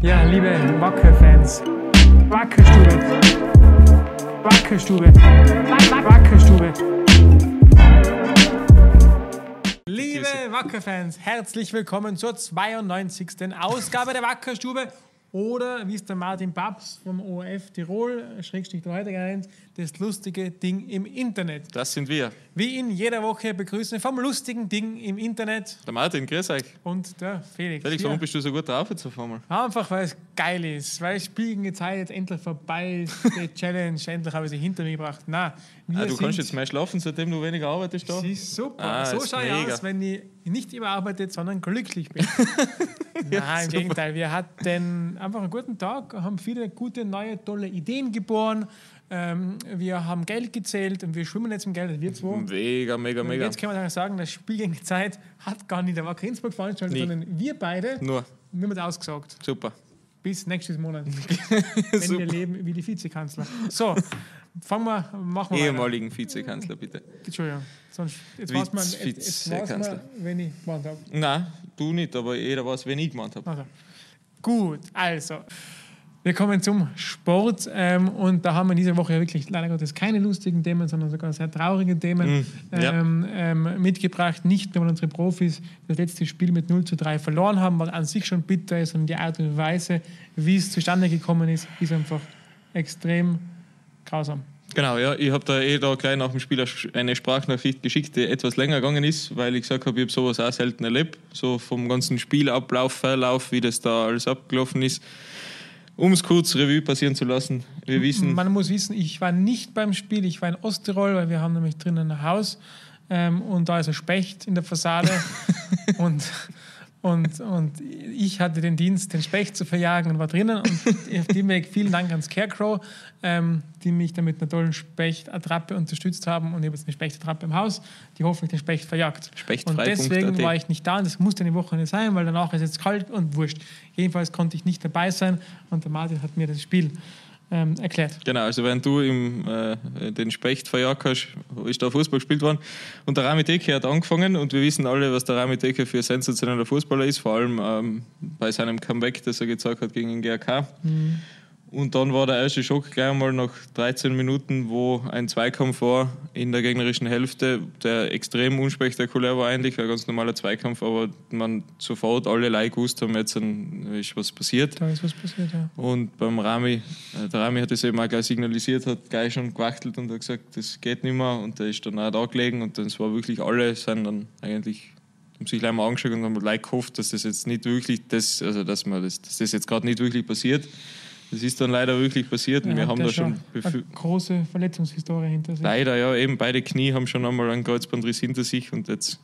Ja, liebe Wacke-Fans, Wackelstube, Wackelstube, Wackelstube. Liebe Wackerfans, herzlich willkommen zur 92. Ausgabe der Wackerstube oder wie es der Martin Babs vom ORF Tirol, Schrägstrich genannt, das lustige Ding im Internet. Das sind wir. Wie in jeder Woche begrüßen vom lustigen Ding im Internet Der Martin, grüß euch. und der Felix. Felix, warum bist du so gut drauf jetzt auf einmal? Einfach weil es geil ist, weil spielende Zeit jetzt endlich vorbei ist, die Challenge, endlich habe ich sie hinter mir gebracht. Na, Ah, du kannst jetzt mehr schlafen, seitdem du weniger arbeitest da? Das ist super. Ah, so schaue ich mega. aus, wenn ich nicht überarbeitet, sondern glücklich bin. Nein, im. Gegenteil. Wir hatten einfach einen guten Tag, haben viele gute, neue, tolle Ideen geboren. Ähm, wir haben Geld gezählt und wir schwimmen jetzt im Geld, wir zwei. Mega, mega, Und mega. jetzt kann man dann sagen, das Spiel gegen die Zeit hat gar nicht der Wacker Innsbruck veranstaltet, Nie. sondern wir beide, Nur, wir es ausgesagt. super. Bis nächstes Monat. wenn wir leben wie die Vizekanzler. So, fangen wir, machen wir weiter. Ehemaligen Vizekanzler, bitte. Entschuldigung. Sonst, jetzt weiß man, jetzt, jetzt man, wenn ich gemeint habe. Nein, du nicht, aber jeder weiß, wen ich gemeint habe. Also. Gut, also. Wir kommen zum Sport ähm, und da haben wir diese Woche ja wirklich leider Gottes keine lustigen Themen, sondern sogar sehr traurige Themen Mm, ja. ähm, ähm, mitgebracht. Nicht nur, weil unsere Profis das letzte Spiel mit 0 zu 3 verloren haben, was an sich schon bitter ist, sondern die Art und Weise, wie es zustande gekommen ist, ist einfach extrem grausam. Genau, ja, ich habe da eh da gleich nach dem Spiel eine Sprachnachricht geschickt, die etwas länger gegangen ist, weil ich gesagt habe, ich habe sowas auch selten erlebt. So vom ganzen Spielablauf, Verlauf, wie das da alles abgelaufen ist. Um es kurz Revue passieren zu lassen. Wir wissen, Man muss wissen, ich war nicht beim Spiel, ich war in Osttirol, weil wir haben nämlich drinnen ein Haus ähm, und da ist ein Specht in der Fassade und, und, und ich hatte den Dienst, den Specht zu verjagen und war drinnen und auf dem Weg vielen Dank an Scarecrow, ähm, die mich dann mit einer tollen Spechtattrappe unterstützt haben und ich habe jetzt eine Spechtattrappe im Haus, die hoffentlich den Specht verjagt. Spechtfrei. Und deswegen war ich nicht da und das musste eine Woche nicht sein, weil danach ist jetzt kalt und wurscht. Jedenfalls konnte ich nicht dabei sein und der Martin hat mir das Spiel ähm, erklärt. Genau, also wenn du im, äh, den Specht verjagt hast, ist da Fußball gespielt worden. Und der Rami Deke hat angefangen und wir wissen alle, was der Rami Deke für ein sensationeller Fußballer ist, vor allem ähm, bei seinem Comeback, das er gezeigt hat gegen den GRK. Und dann war der erste Schock gleich einmal nach 13 Minuten, wo ein Zweikampf war in der gegnerischen Hälfte, der extrem unspektakulär war eigentlich, ein ganz normaler Zweikampf, aber man sofort alle Leute gewusst haben, jetzt ist was passiert. Da ist was passiert, ja. Und beim Rami, äh, der Rami hat das eben auch gleich signalisiert, hat gleich schon gewachtelt und hat gesagt, das geht nicht mehr. Und der ist dann auch da gelegen und das war wirklich alle, sind dann eigentlich, haben sich gleich mal angeschaut und haben gleich gehofft, dass das jetzt nicht wirklich, das, also dass, man das, dass das jetzt gerade nicht wirklich passiert. Das ist dann leider wirklich passiert und wir haben da schon, eine große Verletzungshistorie hinter sich. leider ja, eben beide Knie haben schon einmal einen Kreuzbandriss hinter sich und jetzt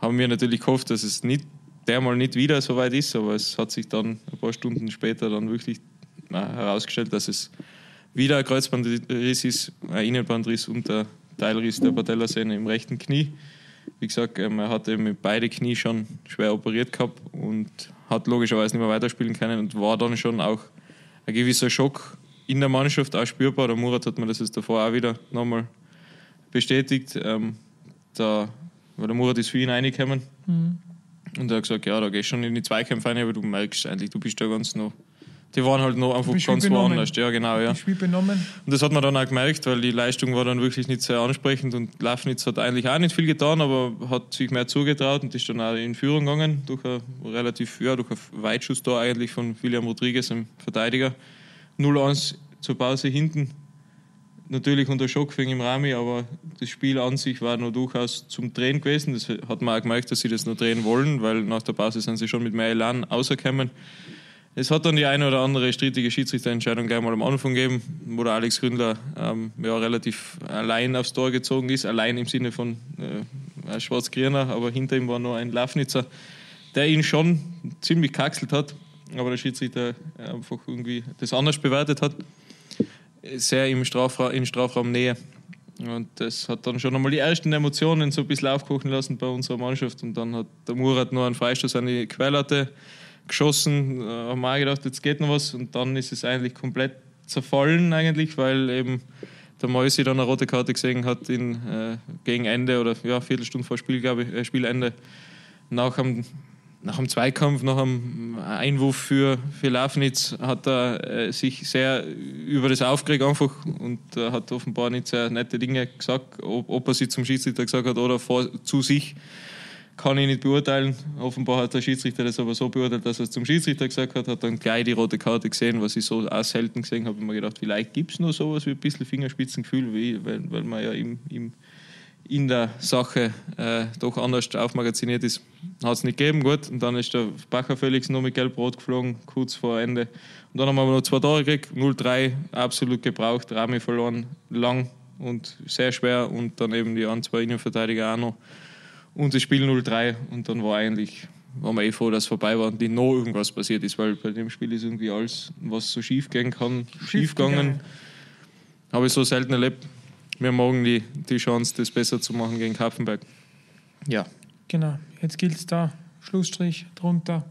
haben wir natürlich gehofft, dass es nicht, der mal nicht wieder so weit ist, aber es hat sich dann ein paar Stunden später dann wirklich herausgestellt, dass es wieder ein Kreuzbandriss ist, ein Innenbandriss und der Teilriss der Patellasehne im rechten Knie. Wie gesagt, ähm, er hat eben mit beide Knie schon schwer operiert gehabt und hat logischerweise nicht mehr weiterspielen können und war dann schon auch ein gewisser Schock in der Mannschaft auch spürbar. Der Murat hat mir das jetzt davor auch wieder nochmal bestätigt. Ähm, da, weil der Murat ist für ihn reingekommen Mhm. und er hat gesagt, ja, da gehst du schon in die Zweikämpfe rein, aber du merkst eigentlich, du bist da ganz noch. Die waren halt noch einfach ganz woanders. Ja, genau, ja. Und das hat man dann auch gemerkt, weil die Leistung war dann wirklich nicht sehr ansprechend und Lafnitz hat eigentlich auch nicht viel getan, aber hat sich mehr zugetraut und ist dann auch in Führung gegangen durch ein relativ, ja, durch einen Weitschuss da eigentlich von William Rodriguez, dem Verteidiger. 0-1 zur Pause hinten. Natürlich unter Schock wegen im Rami, aber das Spiel an sich war noch durchaus zum Drehen gewesen. Das hat man auch gemerkt, dass sie das noch drehen wollen, weil nach der Pause sind sie schon mit mehr Elan rausgekommen. Es hat dann die eine oder andere strittige Schiedsrichterentscheidung gleich mal am Anfang gegeben, wo der Alex Gründler ähm, ja, relativ allein aufs Tor gezogen ist. Allein im Sinne von äh, ein Schwarz-Grüner, aber hinter ihm war noch ein Lafnitzer, der ihn schon ziemlich kaxelt hat, aber der Schiedsrichter einfach irgendwie das anders bewertet hat. Sehr im Strafra in Strafraumnähe. Und das hat dann schon einmal die ersten Emotionen so ein bisschen aufkochen lassen bei unserer Mannschaft. Und dann hat der Murat noch einen Freistoß an die Querlatte geschossen. Da haben wir gedacht, jetzt geht noch was. Und dann ist es eigentlich komplett zerfallen, eigentlich, weil eben der Mäusi dann eine rote Karte gesehen hat in, äh, gegen Ende oder ja, Viertelstunde vor Spiel, glaube ich, äh, Spielende. Nach dem nach dem Zweikampf, nach dem Einwurf für, für Lafnitz hat er äh, sich sehr über das aufgeregt einfach und äh, hat offenbar nicht sehr nette Dinge gesagt, ob, ob er sie zum Schiedsrichter gesagt hat oder vor, zu sich kann ich nicht beurteilen. Offenbar hat der Schiedsrichter das aber so beurteilt, dass er es zum Schiedsrichter gesagt hat, hat dann gleich die rote Karte gesehen, was ich so auch selten gesehen habe. Ich mir gedacht, vielleicht gibt es nur sowas wie ein bisschen Fingerspitzengefühl, weil, weil man ja im, im in der Sache äh, doch anders aufmagaziniert ist, hat es nicht gegeben. Gut, und dann ist der Bacher Felix noch mit Gelb-Rot geflogen, kurz vor Ende. Und dann haben wir noch zwei Tore gekriegt, 0-3, absolut gebraucht, Rami verloren, lang und sehr schwer und dann eben die an zwei Innenverteidiger auch noch. Und das Spiel 0-3 und dann war eigentlich, waren wir eh froh, dass es vorbei war und nicht noch irgendwas passiert ist, weil bei dem Spiel ist irgendwie alles, was so schief gehen kann, schief gegangen. Habe ich so selten erlebt wir morgen die, die Chance, das besser zu machen gegen Kapfenberg. Ja. Genau, jetzt gilt es da, Schlussstrich drunter,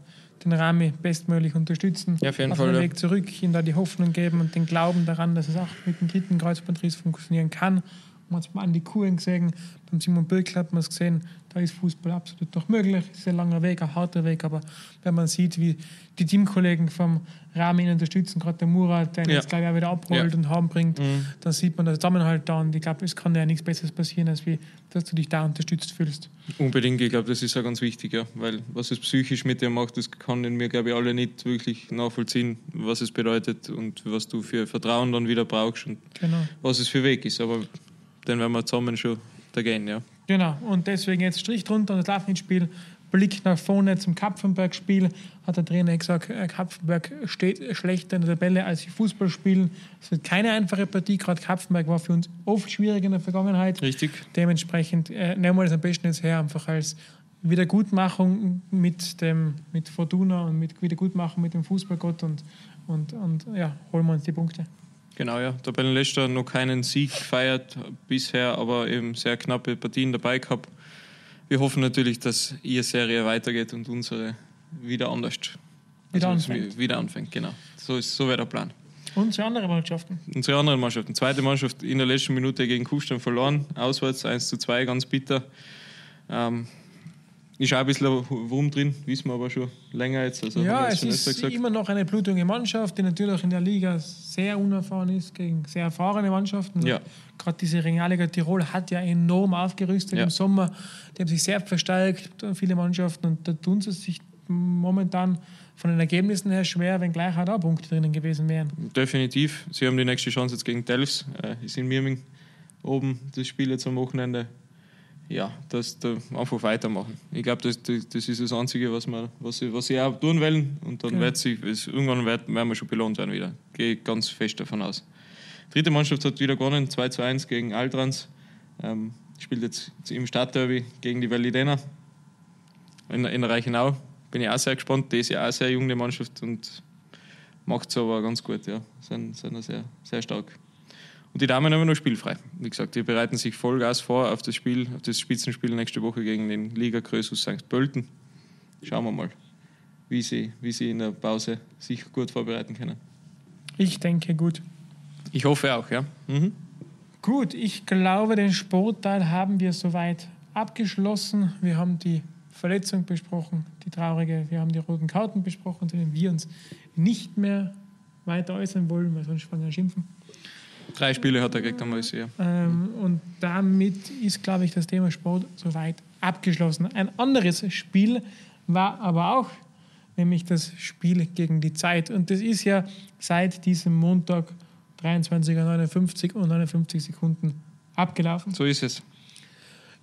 den Rami bestmöglich unterstützen. Ja, auf jeden auf Fall. den Ja. Weg zurück, ihm da die Hoffnung geben und den Glauben daran, dass es auch mit dem dritten Kreuzbandriss funktionieren kann. Man hat es mal an die Kuren gesehen, beim Simon Birkel hat man es gesehen, da ist Fußball absolut noch möglich. Es ist ein langer Weg, ein harter Weg, aber wenn man sieht, wie die Teamkollegen vom Rahmen ihn unterstützen, gerade der Murat, der ihn Ja. jetzt gleich auch wieder abholt Ja. und herbringt, Mhm. dann sieht man den Zusammenhalt da und ich glaube, es kann ja nichts Besseres passieren, als wie, dass du dich da unterstützt fühlst. Unbedingt, ich glaube, das ist ja ganz wichtig, ja. weil was es psychisch mit dir macht, das können wir, glaube ich, alle nicht wirklich nachvollziehen, was es bedeutet und was du für Vertrauen dann wieder brauchst und Genau. was es für Weg ist. Aber den werden wir zusammen schon da gehen, ja. Genau, und deswegen jetzt Strich drunter und das Lafnitz-Spiel. Blick nach vorne zum Kapfenberg-Spiel, hat der Trainer gesagt, äh, Kapfenberg steht schlechter in der Tabelle als die Fußball spielen. Es wird keine einfache Partie, gerade Kapfenberg war für uns oft schwierig in der Vergangenheit. Richtig. Dementsprechend äh, nehmen wir das am besten jetzt her, einfach als Wiedergutmachung mit, dem, mit Fortuna und mit Wiedergutmachung mit dem Fußballgott und, und, und ja, holen wir uns die Punkte. Genau, ja. Tabellenletzter noch keinen Sieg gefeiert bisher, aber eben sehr knappe Partien dabei gehabt. Wir hoffen natürlich, dass ihre Serie weitergeht und unsere wieder anders. Wieder also, anfängt. Wieder anfängt, genau. So, ist, so wäre der Plan. Unsere andere Mannschaften. Unsere anderen Mannschaften. Zweite Mannschaft in der letzten Minute gegen Kufstein verloren. Auswärts 1 zu 2, ganz bitter. Ähm, ist auch ein bisschen Wurm drin, wissen wir aber schon länger jetzt. Also Ja, es ist immer noch eine blutige Mannschaft, die natürlich in der Liga sehr unerfahren ist gegen sehr erfahrene Mannschaften. Ja. Gerade diese Regionalliga Tirol hat ja enorm aufgerüstet Ja. im Sommer. Die haben sich sehr verstärkt, viele Mannschaften, und da tun sie sich momentan von den Ergebnissen her schwer, wenn gleich auch da Punkte drinnen gewesen wären. Definitiv. Sie haben die nächste Chance jetzt gegen Delfs. Äh, ist in Mirming oben das Spiel jetzt am Wochenende. Ja, das da einfach weitermachen. Ich glaube, das, das, das ist das Einzige, was, wir, was, sie, was sie auch tun wollen. Und dann Genau. wird sie, es, irgendwann werden wir schon belohnt werden wieder. Gehe ich ganz fest davon aus. Dritte Mannschaft hat wieder gewonnen, 2 zu 1 gegen Altrans. Ähm, spielt jetzt im Stadtderby gegen die Validena in, in Reichenau. Bin ich auch sehr gespannt. Die ist ja auch sehr jung, die Mannschaft, und macht es aber ganz gut. Ja. Sind, sind sehr, sehr stark. Und die Damen haben noch spielfrei. Wie gesagt, die bereiten sich Vollgas vor auf das Spiel, auf das Spitzenspiel nächste Woche gegen den Liga Krösus St. Pölten. Schauen wir mal, wie sie, wie sie in der Pause sich gut vorbereiten können. Ich denke, gut. Ich hoffe auch, ja. Mhm. Gut, ich glaube, den Sportteil haben wir soweit abgeschlossen. Wir haben die Verletzung besprochen, die traurige, wir haben die roten Karten besprochen, zu denen wir uns nicht mehr weiter äußern wollen, weil sonst fangen wir an schimpfen. Drei Spiele hat er gekriegt, es ja. Ähm, und damit ist, glaube ich, das Thema Sport soweit abgeschlossen. Ein anderes Spiel war aber auch, nämlich das Spiel gegen die Zeit. Und das ist ja seit diesem Montag 23.59 und 59 Sekunden abgelaufen. So ist es.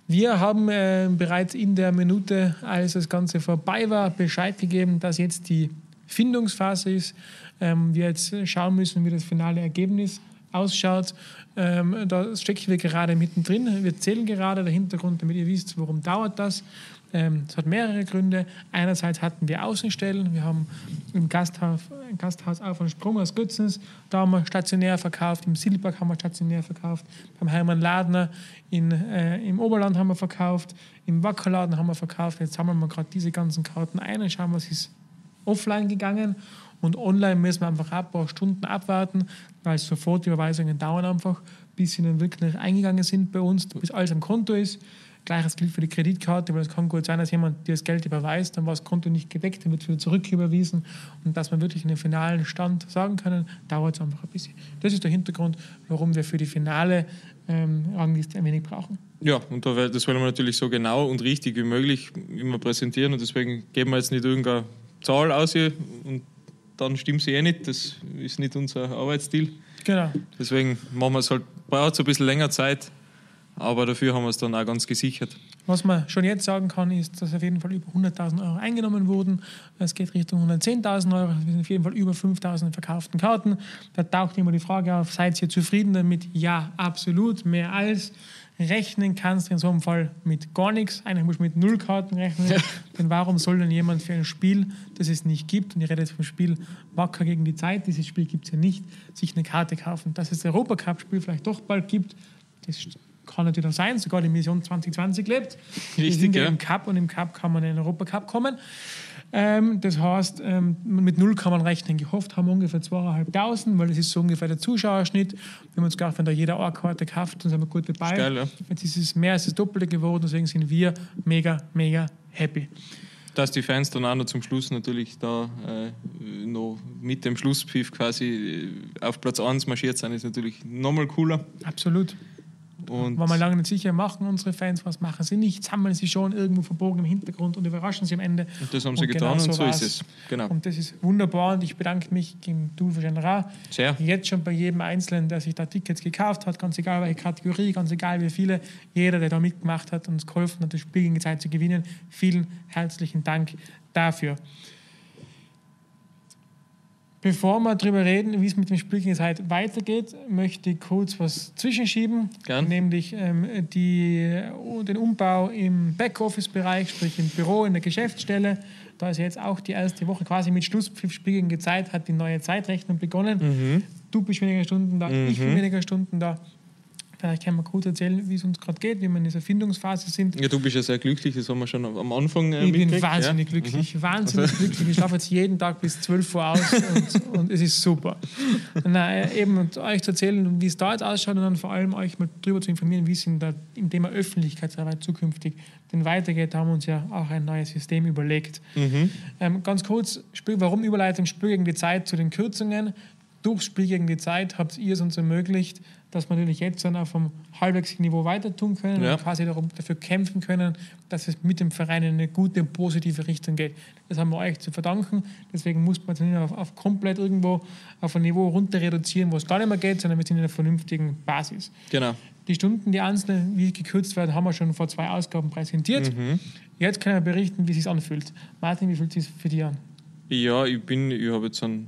Wir haben äh, bereits in der Minute, als das Ganze vorbei war, Bescheid gegeben, dass jetzt die Findungsphase ist. Ähm, wir jetzt schauen müssen, wie das finale Ergebnis ausschaut. Ähm, da stecken wir gerade mittendrin. Wir zählen gerade der Hintergrund, damit ihr wisst, warum dauert das. Ähm, Es hat mehrere Gründe. Einerseits hatten wir Außenstellen. Wir haben im Gasthaus, im Gasthaus auf und Sprung aus Götzens, da haben wir stationär verkauft. Im Silberg haben wir stationär verkauft. Beim Hermann Ladner in, äh, im Oberland haben wir verkauft. Im Wackerladen haben wir verkauft. Jetzt sammeln wir gerade diese ganzen Karten ein und schauen, was ist offline gegangen. Und online müssen wir einfach ein paar Stunden abwarten, weil Sofortüberweisungen dauern einfach, bis sie dann wirklich eingegangen sind bei uns, bis alles am Konto ist. Gleiches gilt für die Kreditkarte, weil es kann gut sein, dass jemand dir das Geld überweist, dann war das Konto nicht gedeckt, dann wird es wieder zurücküberwiesen. Und dass wir wirklich einen finalen Stand sagen können, dauert es einfach ein bisschen. Das ist der Hintergrund, warum wir für die finale ähm, Rangliste ein wenig brauchen. Ja, und da, das wollen wir natürlich so genau und richtig wie möglich immer präsentieren und deswegen geben wir jetzt nicht irgendeine Zahl aus hier und dann stimmt sie eh nicht. Das ist nicht unser Arbeitsstil. Genau. Deswegen machen wir es halt, braucht es ein bisschen länger Zeit, aber dafür haben wir es dann auch ganz gesichert. Was man schon jetzt sagen kann, ist, dass auf jeden Fall über 100.000 Euro eingenommen wurden. Es geht Richtung 110.000 Euro. Wir sind auf jeden Fall über 5.000 verkauften Karten. Da taucht immer die Frage auf, seid ihr zufrieden damit? Ja, absolut, mehr als. Rechnen kannst du in so einem Fall mit gar nichts. Eigentlich musst du mit null Karten rechnen. denn warum soll denn jemand für ein Spiel, das es nicht gibt, und ich rede jetzt vom Spiel Wacker gegen die Zeit, dieses Spiel gibt es ja nicht, sich eine Karte kaufen? Dass es das Europacup-Spiel vielleicht doch bald gibt, das kann natürlich auch sein, sogar die Mission 2020 lebt. Richtig, ja, im Cup und im Cup kann man in den Europacup kommen. Ähm, das heißt, ähm, mit null kann man rechnen. Gehofft haben wir ungefähr 2.500, weil das ist so ungefähr der Zuschauerschnitt. Wir haben uns gedacht, wenn da jeder eine Karte kauft, dann sind wir gut dabei. Geil, ja. Jetzt ist es mehr als das Doppelte geworden, deswegen sind wir mega, mega happy. Dass die Fans dann auch noch zum Schluss natürlich da äh, noch mit dem Schlusspfiff quasi äh, auf Platz 1 marschiert sind, ist natürlich nochmal cooler. Absolut. Und War mal lange nicht sicher, machen unsere Fans was, machen sie nicht, sammeln sie schon irgendwo verborgen im Hintergrund und überraschen sie am Ende. Und das haben sie Und getan genau und so war's. ist es. Genau. Und das ist wunderbar und ich bedanke mich im Du wahrscheinlich auch Sehr. jetzt schon bei jedem Einzelnen, der sich da Tickets gekauft hat, ganz egal welche Kategorie, ganz egal wie viele, jeder, der da mitgemacht hat und uns geholfen hat, das Spiel gegen die Zeit zu gewinnen. Vielen herzlichen Dank dafür. Bevor wir darüber reden, wie es mit dem Spiel gegen die Zeit weitergeht, möchte ich kurz was zwischenschieben, Gern. nämlich ähm, die, den Umbau im Backoffice-Bereich, sprich im Büro, in der Geschäftsstelle. Da ist jetzt auch die erste Woche quasi mit Schlusspfiff Spiel gegen die Zeit, hat die neue Zeitrechnung begonnen. Du bist weniger Stunden da, ich bin weniger Stunden da. Vielleicht kann man kurz erzählen, wie es uns gerade geht, wie wir in dieser Findungsphase sind. Ja, du bist ja sehr glücklich, das haben wir schon am Anfang äh, Ich bin wahnsinnig ja. glücklich, wahnsinnig glücklich. Ich schlafe jetzt jeden Tag bis 12 Uhr aus und, und es ist super. Na, eben und euch zu erzählen, wie es da jetzt ausschaut und dann vor allem euch mal darüber zu informieren, wie es in der, im Thema Öffentlichkeitsarbeit zukünftig denn weitergeht. Haben wir uns ja auch ein neues System überlegt. Mhm. Ähm, ganz kurz, warum Überleitung Spiel gegen die Zeit zu den Kürzungen? Durch Spiel gegen die Zeit habt ihr es uns ermöglicht, dass wir natürlich jetzt dann auf einem halbwegs Niveau weiter tun können Ja. und quasi darum, dafür kämpfen können, dass es mit dem Verein in eine gute, positive Richtung geht. Das haben wir euch zu verdanken. Deswegen muss man jetzt nicht auf, auf komplett irgendwo auf ein Niveau runter reduzieren, wo es gar nicht mehr geht, sondern wir sind in einer vernünftigen Basis. Genau. Die Stunden, die einzelnen, wie gekürzt werden, haben wir schon vor zwei Ausgaben präsentiert. Mhm. Jetzt können wir berichten, wie es sich anfühlt. Martin, wie fühlt es sich für dich an? Ja, ich bin, ich habe jetzt einen,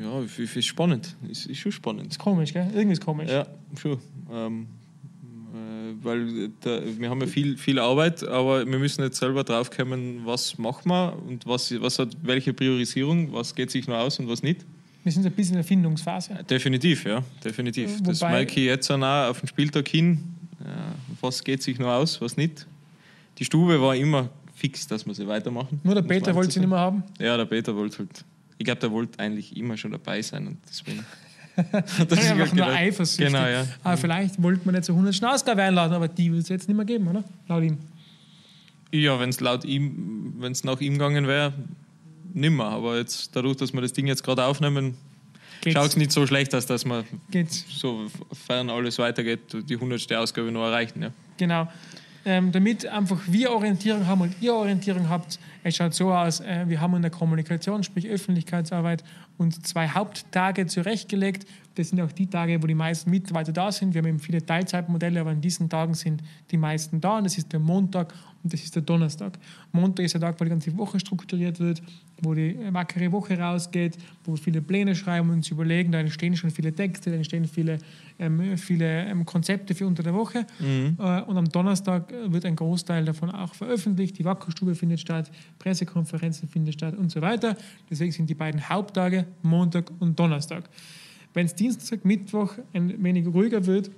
ja, ich finde es spannend. Es ist schon spannend. Ist komisch, gell? Irgendwie ist komisch. Ja, schon. Ähm, äh, weil da, wir haben ja viel, viel Arbeit, aber wir müssen jetzt selber draufkommen, was machen wir und was, was hat welche Priorisierung, was geht sich noch aus und was nicht. Wir sind ein bisschen in der Findungsphase. Definitiv, ja, definitiv. das Wobei- merke ich jetzt auch auf den Spieltag hin. Ja, was geht sich noch aus, was nicht. Die Stube war immer fix, dass wir sie weitermachen. Nur der Peter wollte sie nicht mehr haben. Ja, der Peter wollte halt. Ich glaube, der wollte eigentlich immer schon dabei sein und deswegen. Das ist einfach nur eifersüchtig. Genau, ja. Aber vielleicht wollte man nicht zur 100. Ausgabe einladen, aber die will es jetzt nicht mehr geben, oder? Laut ihm. Ja, wenn es laut ihm, wenn es nach ihm gegangen wäre, nimmer. Aber jetzt, dadurch, dass wir das Ding jetzt gerade aufnehmen, schaut es nicht so schlecht aus, dass wir Geht's. sofern alles weitergeht, die 100. Ausgabe noch erreichen. Ja. Genau. Ähm, damit einfach wir Orientierung haben und ihr Orientierung habt, es schaut so aus, äh, wir haben in der Kommunikation, sprich Öffentlichkeitsarbeit, uns zwei Haupttage zurechtgelegt. Das sind auch die Tage, wo die meisten Mitarbeiter da sind. Wir haben eben viele Teilzeitmodelle, aber an diesen Tagen sind die meisten da. Und das ist der Montag und das ist der Donnerstag. Montag ist der Tag, wo die ganze Woche strukturiert wird, wo die wackere Woche rausgeht, wo wir viele Pläne schreiben und uns überlegen. Da entstehen schon viele Texte, da entstehen viele, ähm, viele ähm, Konzepte für unter der Woche. Äh, und am Donnerstag wird ein Großteil davon auch veröffentlicht. Die Wackerstube findet statt, Pressekonferenzen finden statt und so weiter. Deswegen sind die beiden Haupttage Montag und Donnerstag. Wenn es Dienstag, Mittwoch ein wenig ruhiger wird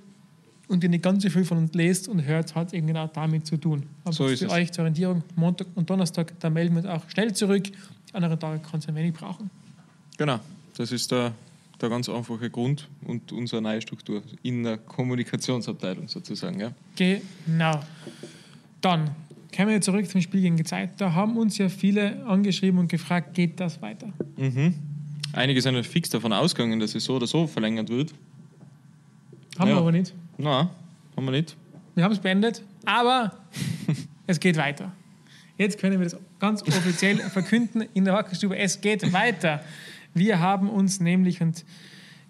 und ihr nicht ganz so viel von uns lest und hört, hat es eben genau damit zu tun. Aber So für euch zur Orientierung, Montag und Donnerstag, da melden wir uns auch schnell zurück. Die anderen Tage kann es ein wenig brauchen. Genau, das ist der, der ganz einfache Grund und unsere neue Struktur in der Kommunikationsabteilung sozusagen. Ja. Genau. Dann kommen wir zurück zum Spiel gegen die Zeit. Da haben uns ja viele angeschrieben und gefragt, geht das weiter? Mhm. Einige sind fix davon ausgegangen, dass es so oder so verlängert wird. Haben Ja. wir aber nicht. Nein, haben wir nicht. Wir haben es beendet, aber es geht weiter. Jetzt können wir das ganz offiziell verkünden in der Wackerstube. Es geht weiter. Wir haben uns nämlich, und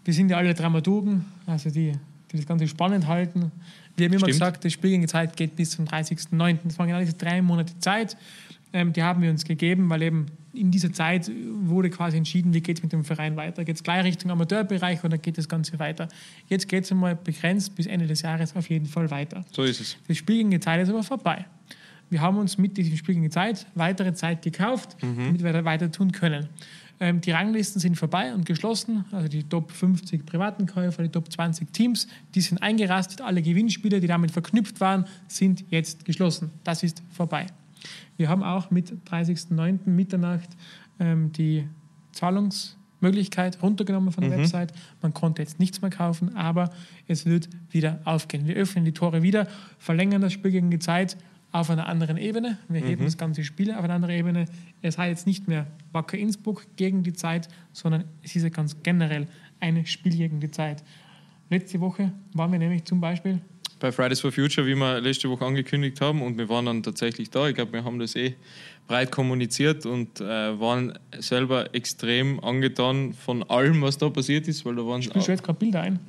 wir sind ja alle Dramaturgen, also die, die das Ganze spannend halten. Wir haben immer Stimmt. gesagt, das Spiel gegen die Zeit geht bis zum 30.09. Das waren genau diese drei Monate Zeit. Ähm, die haben wir uns gegeben, weil eben in dieser Zeit wurde quasi entschieden, wie geht es mit dem Verein weiter. Geht es gleich Richtung Amateurbereich oder geht das Ganze weiter? Jetzt geht es einmal begrenzt bis Ende des Jahres auf jeden Fall weiter. So ist es. Das Spiel gegen die Zeit ist aber vorbei. Wir haben uns mit diesem Spiel gegen die Zeit weitere Zeit gekauft, damit wir da weiter tun können. Ähm, die Ranglisten sind vorbei und geschlossen. Also die Top 50 privaten Käufer, die Top 20 Teams, die sind eingerastet. Alle Gewinnspiele, die damit verknüpft waren, sind jetzt geschlossen. Das ist vorbei. Wir haben auch mit 30.09. Mitternacht ähm, die Zahlungsmöglichkeit runtergenommen von der Website. Man konnte jetzt nichts mehr kaufen, aber es wird wieder aufgehen. Wir öffnen die Tore wieder, verlängern das Spiel gegen die Zeit auf einer anderen Ebene. Wir heben das ganze Spiel auf eine andere Ebene. Es heißt jetzt nicht mehr Wacker Innsbruck gegen die Zeit, sondern es ist ja ganz generell ein Spiel gegen die Zeit. Letzte Woche waren wir nämlich zum Beispiel Bei Fridays for Future, wie wir letzte Woche angekündigt haben, und wir waren dann tatsächlich da. Ich glaube, wir haben das eh breit kommuniziert und äh, waren selber extrem angetan von allem, was da passiert ist, weil da waren Ich spiele jetzt gerade Bilder ein.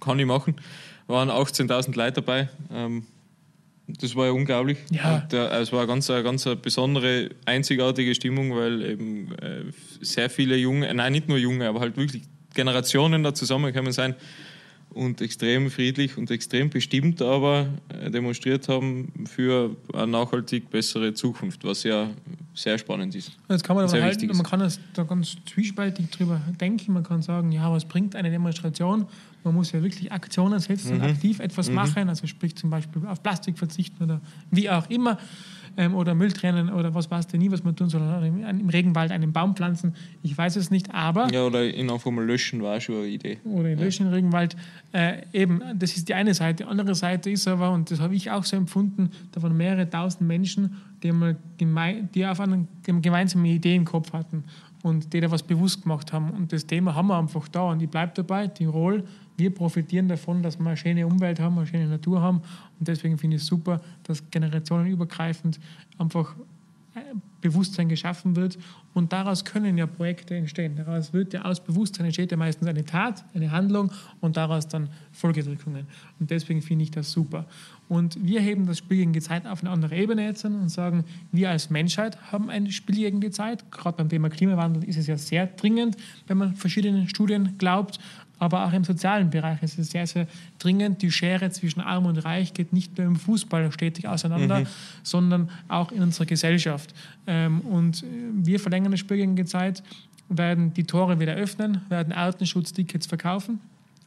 kann ich machen. Waren 18.000 Leute dabei. Ähm, das war ja unglaublich. Ja. Und, äh, es war eine ganz, eine ganz eine besondere, einzigartige Stimmung, weil eben äh, sehr viele junge, nein, nicht nur junge, aber halt wirklich Generationen da zusammengekommen sein und extrem friedlich und extrem bestimmt aber äh, demonstriert haben für eine nachhaltig bessere Zukunft, was ja sehr spannend ist. Jetzt kann man aber halt, ist. man kann das da ganz zwiespältig drüber denken. Man kann sagen, ja, was bringt eine Demonstration? Man muss ja wirklich Aktionen setzen Mhm. und aktiv etwas machen, also sprich zum Beispiel auf Plastik verzichten oder wie auch immer. Ähm, oder Müll trennen oder was weiß der nie, was man tun soll. Oder im, im Regenwald einen Baum pflanzen. Ich weiß es nicht, aber Ja, oder ihn einfach mal löschen war schon eine Idee. oder in Löschen im Regenwald. Äh, eben, das ist die eine Seite. Die andere Seite ist aber, und das habe ich auch so empfunden, da waren mehrere tausend Menschen, die, geme die auf eine die eine gemeinsame Idee im Kopf hatten und die da was bewusst gemacht haben. Und das Thema haben wir einfach da. Und ich bleibe dabei, Tirol, wir profitieren davon, dass wir eine schöne Umwelt haben, eine schöne Natur haben. Und deswegen finde ich es super, dass generationenübergreifend einfach äh, Bewusstsein geschaffen wird und daraus können ja Projekte entstehen. Daraus wird ja aus Bewusstsein entsteht ja meistens eine Tat, eine Handlung und daraus dann Folgedrückungen. Und deswegen finde ich das super. Und wir heben das Spiel gegen die Zeit auf eine andere Ebene jetzt und sagen, wir als Menschheit haben ein Spiel gegen die Zeit. Gerade beim Thema Klimawandel ist es ja sehr dringend, wenn man verschiedenen Studien glaubt. Aber auch im sozialen Bereich ist es sehr, sehr dringend. Die Schere zwischen Arm und Reich geht nicht nur im Fußball stetig auseinander, sondern auch in unserer Gesellschaft. Ähm, und äh, wir verlängern das Spiel gegen die Zeit, werden die Tore wieder öffnen, werden Artenschutztickets verkaufen.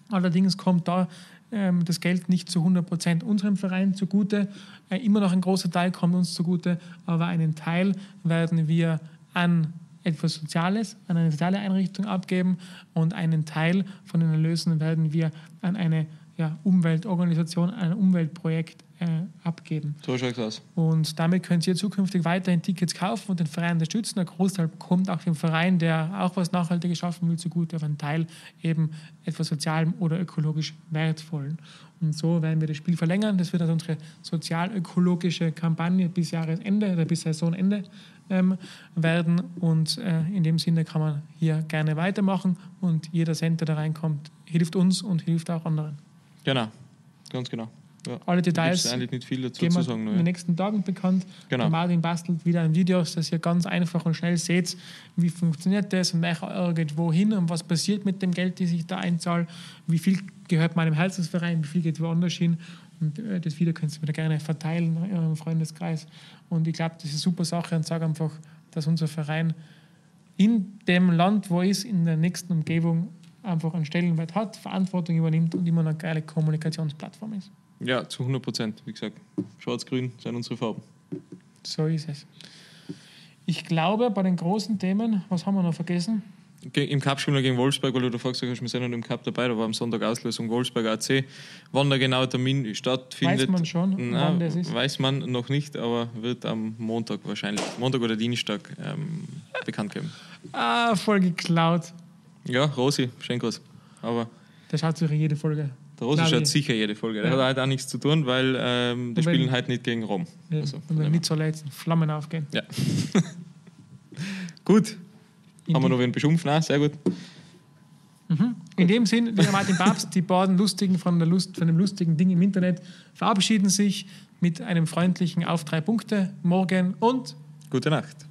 Allerdings kommt da ähm, das Geld nicht zu 100 Prozent unserem Verein zugute. Äh, immer noch ein großer Teil kommt uns zugute, aber einen Teil werden wir an etwas Soziales, an eine soziale Einrichtung abgeben und einen Teil von den Erlösen werden wir an eine ja, Umweltorganisation, ein Umweltprojekt äh, abgeben. So schaut es aus. Und damit könnt ihr zukünftig weiterhin Tickets kaufen und den Verein unterstützen. Der Großteil kommt auch dem Verein, der auch was Nachhaltiges schaffen will, zugute, aber ein Teil eben etwas Sozialem oder ökologisch Wertvollen. Und so werden wir das Spiel verlängern. Das wird also unsere sozial-ökologische Kampagne bis Jahresende oder bis Saisonende ähm, werden. Und äh, in dem Sinne kann man hier gerne weitermachen. Und jeder Cent, der da reinkommt, hilft uns und hilft auch anderen. Genau, ganz genau. Ja. Alle Details eigentlich nicht viel dazu geben zu wir sagen. in den ja. nächsten Tagen bekannt. Genau. Der Martin bastelt wieder ein Video, dass ihr ganz einfach und schnell seht, wie funktioniert das und welcher Euro geht wohin und was passiert mit dem Geld, das ich da einzahle, wie viel gehört meinem Herzensverein, wie viel geht woanders hin. Und äh, das Video könnt ihr gerne verteilen in eurem Freundeskreis. Und ich glaube, das ist eine super Sache und sage einfach, dass unser Verein in dem Land, wo er ist, in der nächsten Umgebung einfach einen Stellenwert hat, Verantwortung übernimmt und immer eine geile Kommunikationsplattform ist. Ja, zu 100 Prozent. Wie gesagt, schwarz-grün sind unsere Farben. So ist es. Ich glaube, bei den großen Themen, was haben wir noch vergessen? Im Cup spielen wir gegen Wolfsburg, weil du da fragst, hast, wir sind noch im Cup dabei, da war am Sonntag Auslösung Wolfsburg AC. Wann der genaue Termin stattfindet, Weiß man schon, na, wann das ist? weiß man noch nicht, aber wird am Montag wahrscheinlich, Montag oder Dienstag ähm, bekannt geben. Ah, voll geklaut. Ja, Rosi, schön groß. Aber Der schaut sich jede Folge. der Rosi schaut ich. sicher jede Folge. Der Ja. hat halt auch nichts zu tun, weil ähm, die spielen halt nicht gegen Rom. Ja, Also, und wenn nicht so leid Flammen aufgehen. ja. Gut. In, Haben wir noch wen beschimpft? Nein, sehr gut. in dem Sinn, lieber Martin Papst, die beiden Lustigen von, der Lust, von dem lustigen Ding im Internet verabschieden sich mit einem freundlichen Auf drei Punkte morgen und Gute Nacht.